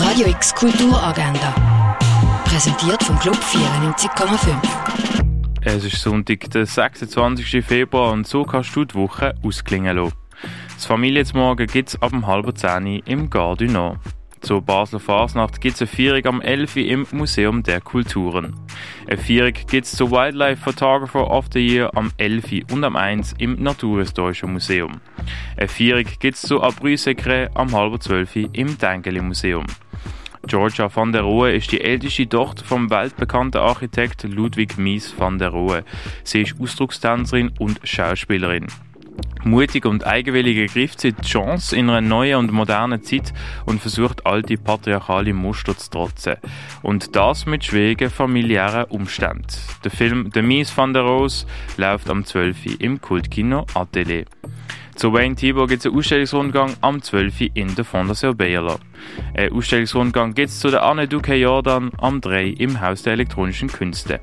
Radio X Kulturagenda. Präsentiert vom Club 94,5. Es ist Sonntag, der 26. Februar und so kannst du die Woche ausklingen lassen. Das Familienmorgen gibt es ab dem halben 10 im Gare. Zur Basler Fasnacht gibt es eine Feierung am 11. im Museum der Kulturen. Gibt es zur Wildlife Photographer of the Year am 11. und am 1. im Naturhistorischen Museum. Gibt es zu Abri Secret am halb 12. im Dengeli Museum. Georgia van der Rohe ist die älteste Tochter vom weltbekannten Architekt Ludwig Mies van der Rohe. Sie ist Ausdruckstänzerin und Schauspielerin. Mutig und eigenwillig ergreift sie die Chance in einer neuen und modernen Zeit und versucht alte patriarchale Muster zu trotzen. Und das mit schwierigen familiären Umständen. Der Film The Mies van der Rose läuft am 12. im Kultkino Atelier. Zu Wayne Tibor gibt es einen Ausstellungsrundgang am 12. in der Fondation Bayerler. Ein Ausstellungsrundgang gibt es zu der Anne Duque Jordan am 3 im Haus der elektronischen Künste.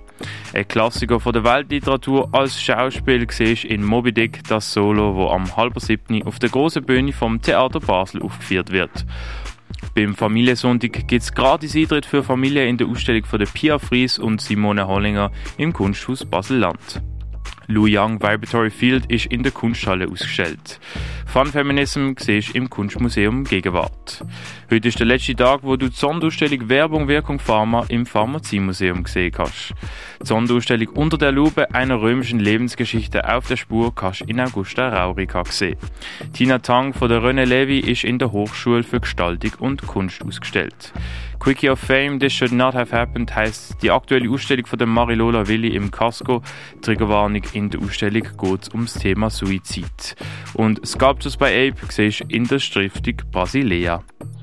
Ein Klassiker von der Weltliteratur als Schauspiel siehst in Moby Dick das Solo, wo am halber siebten auf der großen Bühne vom Theater Basel aufgeführt wird. Beim Familiensonntag gibt es gratis Eintritt für Familien in der Ausstellung von der Pia Fries und Simone Hollinger im Kunsthaus Basel-Land. Lou Young Vibratory Field ist in der Kunsthalle ausgestellt. Fun Feminism siehst im Kunstmuseum Gegenwart. Heute ist der letzte Tag, wo du die Sonderausstellung Werbung, Wirkung, Pharma im Pharmaziemuseum gesehen kannst. Die Sonderausstellung Unter der Lupe einer römischen Lebensgeschichte auf der Spur kannst in Augusta Raurica sehen. Tina Tang von der René Levy ist in der Hochschule für Gestaltung und Kunst ausgestellt. Quickie of Fame, This Should Not Have Happened heißt die aktuelle Ausstellung von der Marilola Willi im Casco. Triggerwarnung in der Ausstellung geht ums Thema Suizid. Und Sculptures by Ape siehst in der Stiftung Basilea.